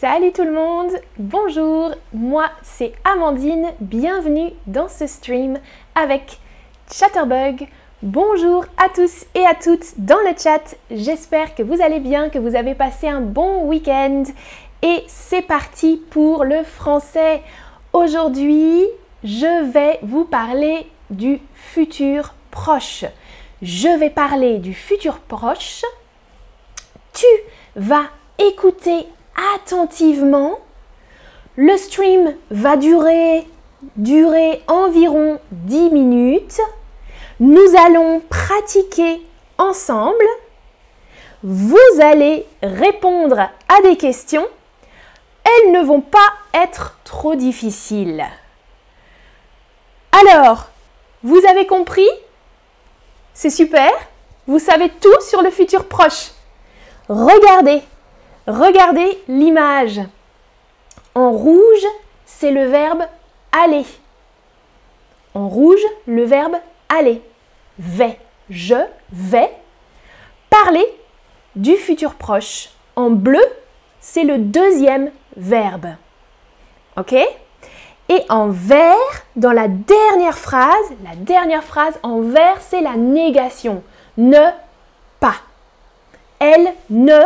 Salut tout le monde, bonjour, moi c'est Amandine, bienvenue dans ce stream avec Chatterbug. Bonjour à tous et à toutes dans le chat, j'espère que vous allez bien, que vous avez passé un bon week-end et c'est parti pour le français. Aujourd'hui, je vais vous parler du futur proche. Je vais parler du futur proche. Tu vas écouter attentivement. Le stream va durer, environ 10 minutes. Nous allons pratiquer ensemble. Vous allez répondre à des questions. Elles ne vont pas être trop difficiles. Alors, vous avez compris? C'est super Vous savez tout sur le futur proche. Regardez, regardez l'image. En rouge, c'est le verbe aller. En rouge, le verbe aller. Vais, je vais parler du futur proche. En bleu, c'est le deuxième verbe. OK? Et en vert, dans la dernière phrase, la dernière phrase en vert, c'est la négation. Ne pas. Elles ne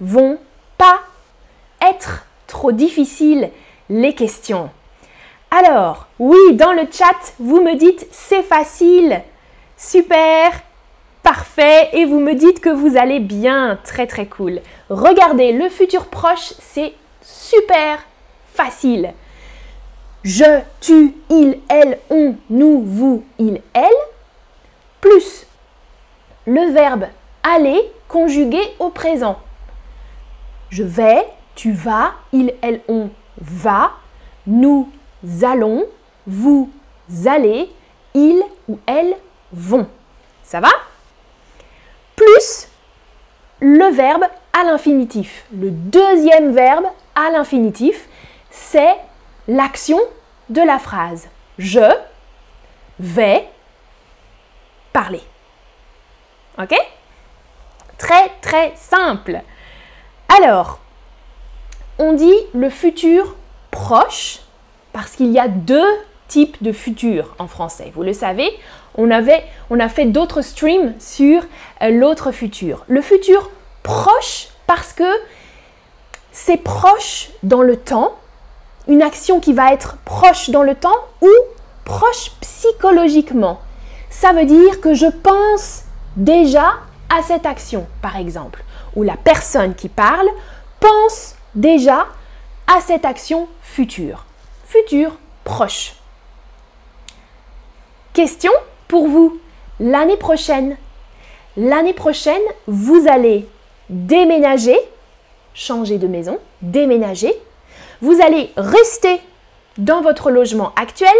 vont pas être trop difficiles les questions. Alors, oui, dans le chat, vous me dites c'est facile, super, parfait, et vous me dites que vous allez bien, très très cool. Regardez, le futur proche, c'est super facile. Je, tu, il, elle, on, nous, vous, il, elle, plus le verbe aller conjugué au présent. Je vais, tu vas, il, elle, on va, nous allons, vous allez, ils ou elles vont. Ça va? Plus le verbe à l'infinitif. Le deuxième verbe à l'infinitif, c'est l'action de la phrase. Je vais parler. Ok? Très très simple. Alors, on dit le futur proche parce qu'il y a deux types de futur en français. Vous le savez, on, a fait d'autres streams sur euh, l'autre futur. Le futur proche parce que c'est proche dans le temps, une action qui va être proche dans le temps ou proche psychologiquement. Ça veut dire que je pense déjà à cette action, par exemple, ou la personne qui parle pense déjà à cette action future. Futur proche. Question pour vous. L'année prochaine, l'année prochaine, vous allez déménager, changer de maison, déménager. Vous allez rester dans votre logement actuel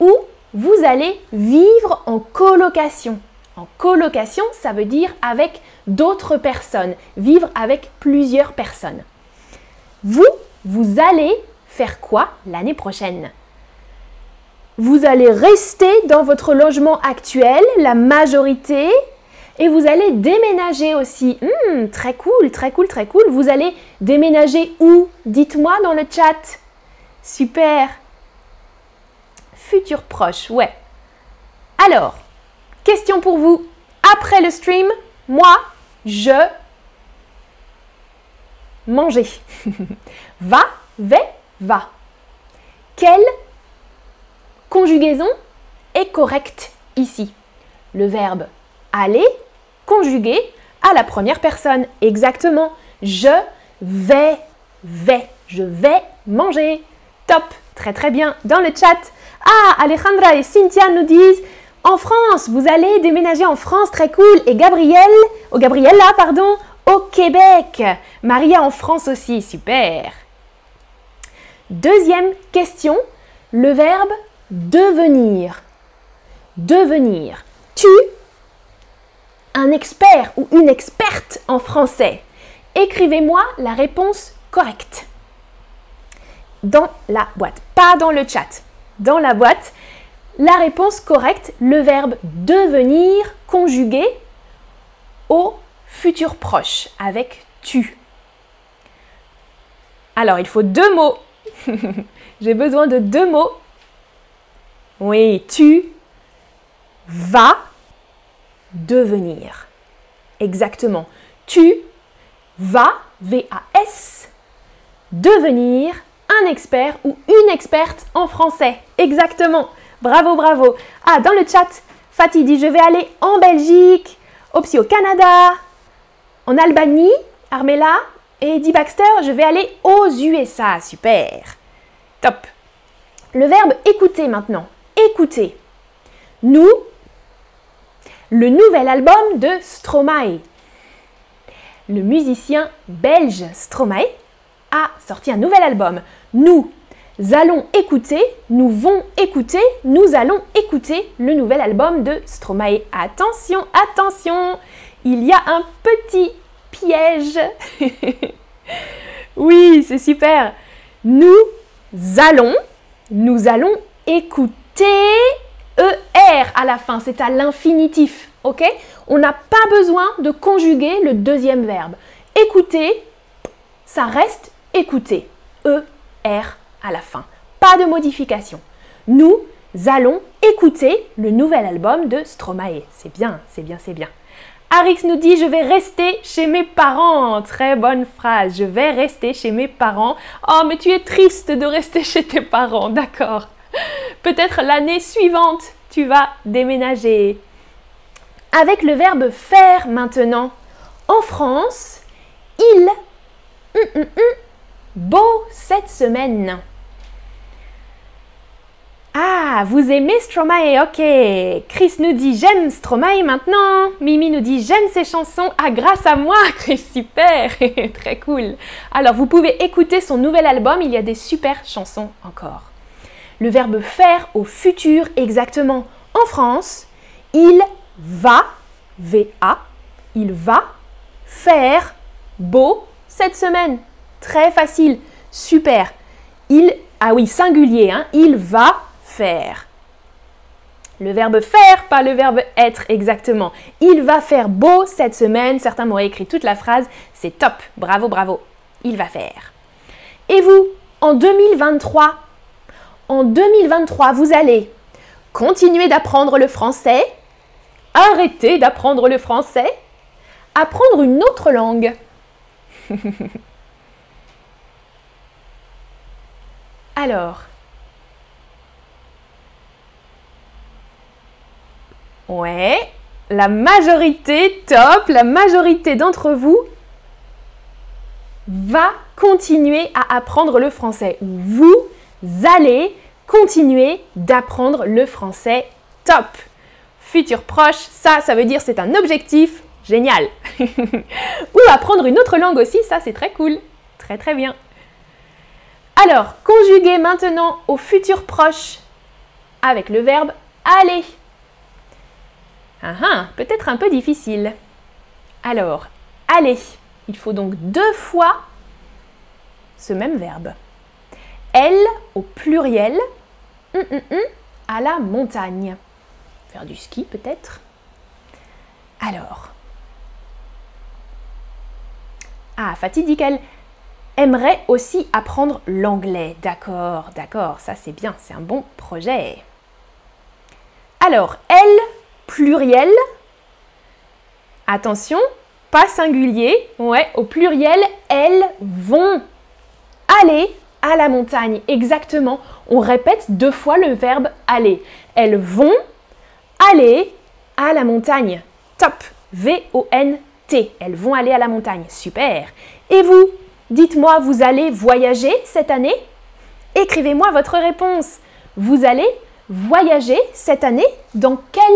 ou vous allez vivre en colocation. En colocation, ça veut dire avec d'autres personnes, vivre avec plusieurs personnes. Vous, vous allez faire quoi l'année prochaine? Vous allez rester dans votre logement actuel, la majorité, et vous allez déménager aussi. Hmm, très cool, très cool, très cool. Vous allez déménager où? Dites-moi dans le chat. Super. Futur proche, ouais. Alors, Question pour vous. Après le stream, moi, je manger. va, vais, va. Quelle conjugaison est correcte ici? Le verbe aller conjugué à la première personne. Exactement. Je vais, vais. Je vais manger. Top. Très très bien. Dans le chat. Ah, Alejandra et Cynthia nous disent en France, vous allez déménager en France, très cool. Et Gabriel, oh Gabriella, pardon, au Québec. Maria en France aussi, super. Deuxième question, le verbe devenir. Devenir. Tu, un expert ou une experte en français. Écrivez-moi la réponse correcte. Dans la boîte, pas dans le chat. Dans la boîte, la réponse correcte, le verbe devenir conjugué au futur proche avec tu. Alors, il faut deux mots. J'ai besoin de deux mots. Oui, tu vas devenir. Exactement. Tu vas, V-A-S, devenir un expert ou une experte en français. Exactement. Bravo, bravo. Ah, dans le chat, Fatih dit je vais aller en Belgique, aussi au Canada, en Albanie, Armella, et dit Baxter, je vais aller aux USA. Super. Top. Le verbe écouter maintenant. Écouter. Nous, le nouvel album de Stromae. Le musicien belge Stromae a sorti un nouvel album. Nous allons écouter, nous vont écouter, nous allons écouter le nouvel album de Stromae. Attention, attention, il y a un petit piège. oui, c'est super. Nous allons, nous allons écouter ER à la fin, c'est à l'infinitif, ok? On n'a pas besoin de conjuguer le deuxième verbe. Écouter, ça reste écouter. ER à la fin. Pas de modification. Nous allons écouter le nouvel album de Stromae. C'est bien, c'est bien, c'est bien. Arix nous dit je vais rester chez mes parents. Très bonne phrase. Je vais rester chez mes parents. Oh, mais tu es triste de rester chez tes parents. D'accord. Peut-être l'année suivante, tu vas déménager. Avec le verbe faire maintenant. En France, il hum, hum, hum, beau cette semaine. Vous aimez Stromae, ok. Chris nous dit j'aime Stromae maintenant. Mimi nous dit j'aime ses chansons. Ah, grâce à moi, Chris, super. Très cool. Alors, vous pouvez écouter son nouvel album, il y a des super chansons encore. Le verbe faire au futur exactement. En France, il va, V-A, il va faire beau cette semaine. Très facile, super. Il, ah oui, singulier, hein, il va Le verbe faire, pas le verbe être exactement. Il va faire beau cette semaine. Certains m'auraient écrit toute la phrase. C'est top. Bravo, bravo. Il va faire. Et vous, en 2023, en 2023, vous allez continuer d'apprendre le français, arrêter d'apprendre le français, apprendre une autre langue. Alors, Ouais, la majorité, top, la majorité d'entre vous va continuer à apprendre le français. Vous allez continuer d'apprendre le français. Top. Futur proche, ça, ça veut dire c'est un objectif. Génial. Ou apprendre une autre langue aussi, ça c'est très cool. Très très bien. Alors, conjuguez maintenant au futur proche avec le verbe aller. Ah, ah peut-être un peu difficile. Alors, aller. Il faut donc deux fois ce même verbe. Elle au pluriel, à la montagne. Faire du ski peut-être. Alors. Ah, Fatih dit qu'elle aimerait aussi apprendre l'anglais. D'accord, d'accord, ça c'est bien, c'est un bon projet. Alors, elle pluriel. Attention, pas singulier. Ouais, au pluriel, elles vont aller à la montagne. Exactement. On répète deux fois le verbe aller. Elles vont aller à la montagne. Top. V-O-N-T. Elles vont aller à la montagne. Super. Et vous Dites-moi, vous allez voyager cette année? Écrivez-moi votre réponse. Vous allez voyager cette année Dans quel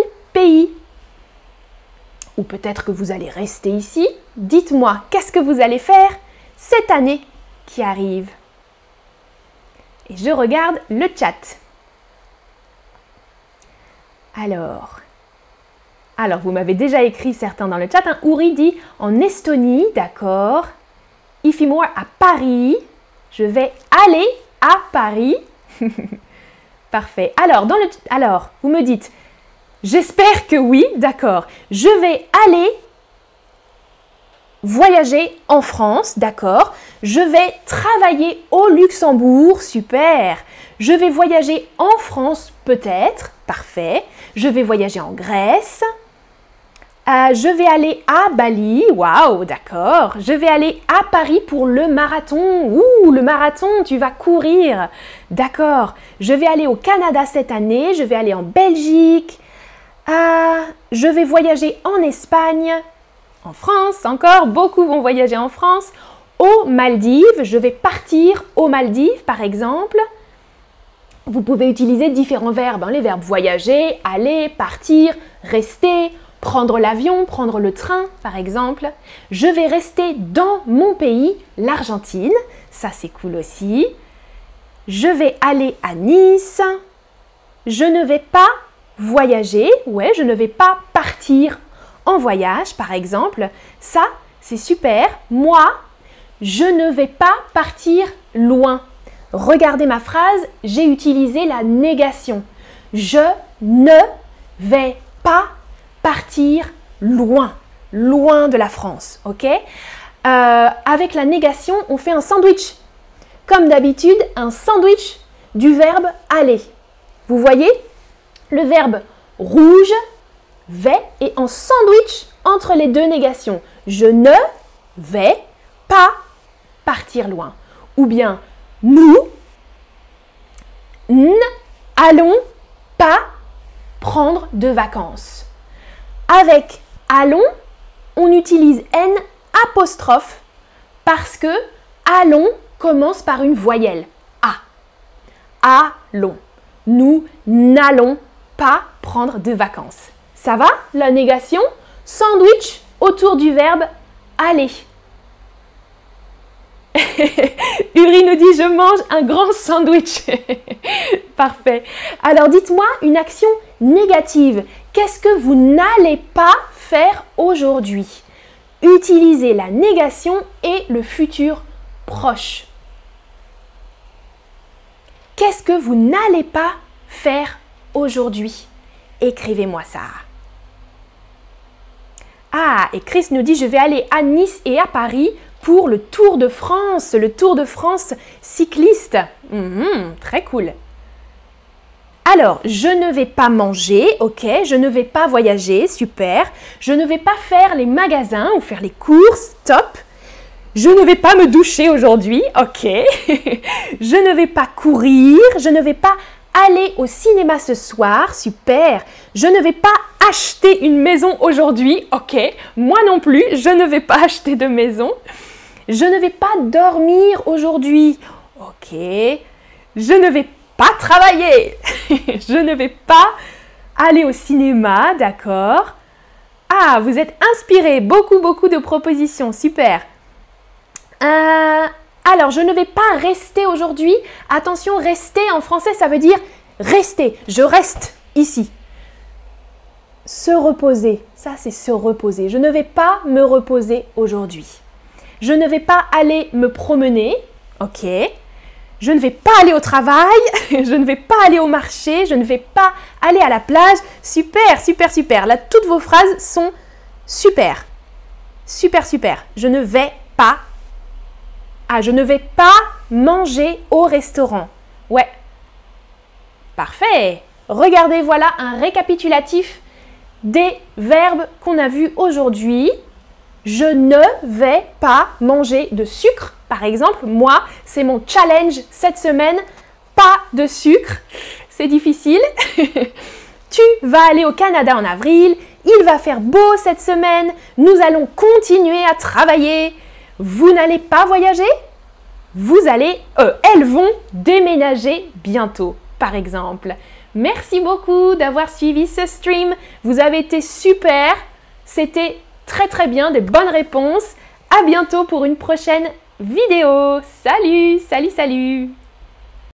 Ou peut-être que vous allez rester ici. Dites-moi, qu'est-ce que vous allez faire cette année qui arrive? Et je regarde le chat. Alors, alors vous m'avez déjà écrit certains dans le chat. Hein. Ouri dit en Estonie, d'accord. Ifimor à Paris. Je vais aller à Paris. Parfait. Alors, dans le, alors, vous me dites, J'espère que oui, d'accord. Je vais aller voyager en France, d'accord. Je vais travailler au Luxembourg, super. Je vais voyager en France, peut-être, parfait. Je vais voyager en Grèce. Euh, je vais aller à Bali, waouh, d'accord. Je vais aller à Paris pour le marathon. Ouh, le marathon, tu vas courir. D'accord. Je vais aller au Canada cette année. Je vais aller en Belgique. Euh, je vais voyager en Espagne. En France, encore, beaucoup vont voyager en France. Aux Maldives, je vais partir aux Maldives, par exemple. Vous pouvez utiliser différents verbes, hein. les verbes voyager, aller, partir, rester, prendre l'avion, prendre le train par exemple. Je vais rester dans mon pays, l'Argentine, ça c'est cool aussi. Je vais aller à Nice. Je ne vais pas voyager, ouais, je ne vais pas partir en voyage par exemple. Ça c'est super. Moi, je ne vais pas partir loin. Regardez ma phrase, j'ai utilisé la négation. Je ne vais pas partir loin, loin de la France, ok? Euh, Avec la négation, on fait un sandwich. Comme d'habitude, un sandwich du verbe aller. Vous voyez? Le verbe rouge, vais, et en sandwich entre les deux négations. Je ne vais pas partir loin. Ou bien nous n'allons pas prendre de vacances. Avec allons, on utilise N apostrophe parce que allons commence par une voyelle A. Allons. Nous n'allons pas prendre de vacances. Ça va La négation? Sandwich autour du verbe aller. Uri nous dit je mange un grand sandwich. Parfait. Alors dites-moi une action négative. Qu'est-ce que vous n'allez pas faire aujourd'hui? Utilisez la négation et le futur proche. Qu'est-ce que vous n'allez pas faire aujourd'hui Écrivez-moi ça. Ah, et Chris nous dit je vais aller à Nice et à Paris pour le Tour de France, le Tour de France cycliste. Mhm, très cool. Alors, je ne vais pas manger, ok, je ne vais pas voyager, super. Je ne vais pas faire les magasins ou faire les courses, top. Je ne vais pas me doucher aujourd'hui, ok. je ne vais pas courir, je ne vais pas aller au cinéma ce soir, super. Je ne vais pas acheter une maison aujourd'hui, ok. Moi non plus, je ne vais pas acheter de maison. Je ne vais pas dormir aujourd'hui. Ok. Je ne vais pas travailler. je ne vais pas aller au cinéma, d'accord Ah, vous êtes inspiré. Beaucoup, beaucoup de propositions. Super. Euh, alors, je ne vais pas rester aujourd'hui. Attention, rester en français, ça veut dire rester. Je reste ici. Se reposer, ça c'est se reposer. Je ne vais pas me reposer aujourd'hui. Je ne vais pas aller me promener. Ok. Je ne vais pas aller au travail. je ne vais pas aller au marché. Je ne vais pas aller à la plage. Super, super, super. Là, toutes vos phrases sont super. Super, super. Je ne vais pas. Ah, je ne vais pas manger au restaurant. Ouais. Parfait. Regardez, voilà un récapitulatif des verbes qu'on a vus aujourd'hui je ne vais pas manger de sucre. Par exemple, moi, c'est mon challenge cette semaine, pas de sucre. C'est difficile. tu vas aller au Canada en avril, il va faire beau cette semaine, nous allons continuer à travailler. Vous n'allez pas voyager? Vous allez, euh, elles vont déménager bientôt, par exemple. Merci beaucoup d'avoir suivi ce stream. Vous avez été super. C'était très très bien, des bonnes réponses. À bientôt pour une prochaine vidéo. Salut, salut, salut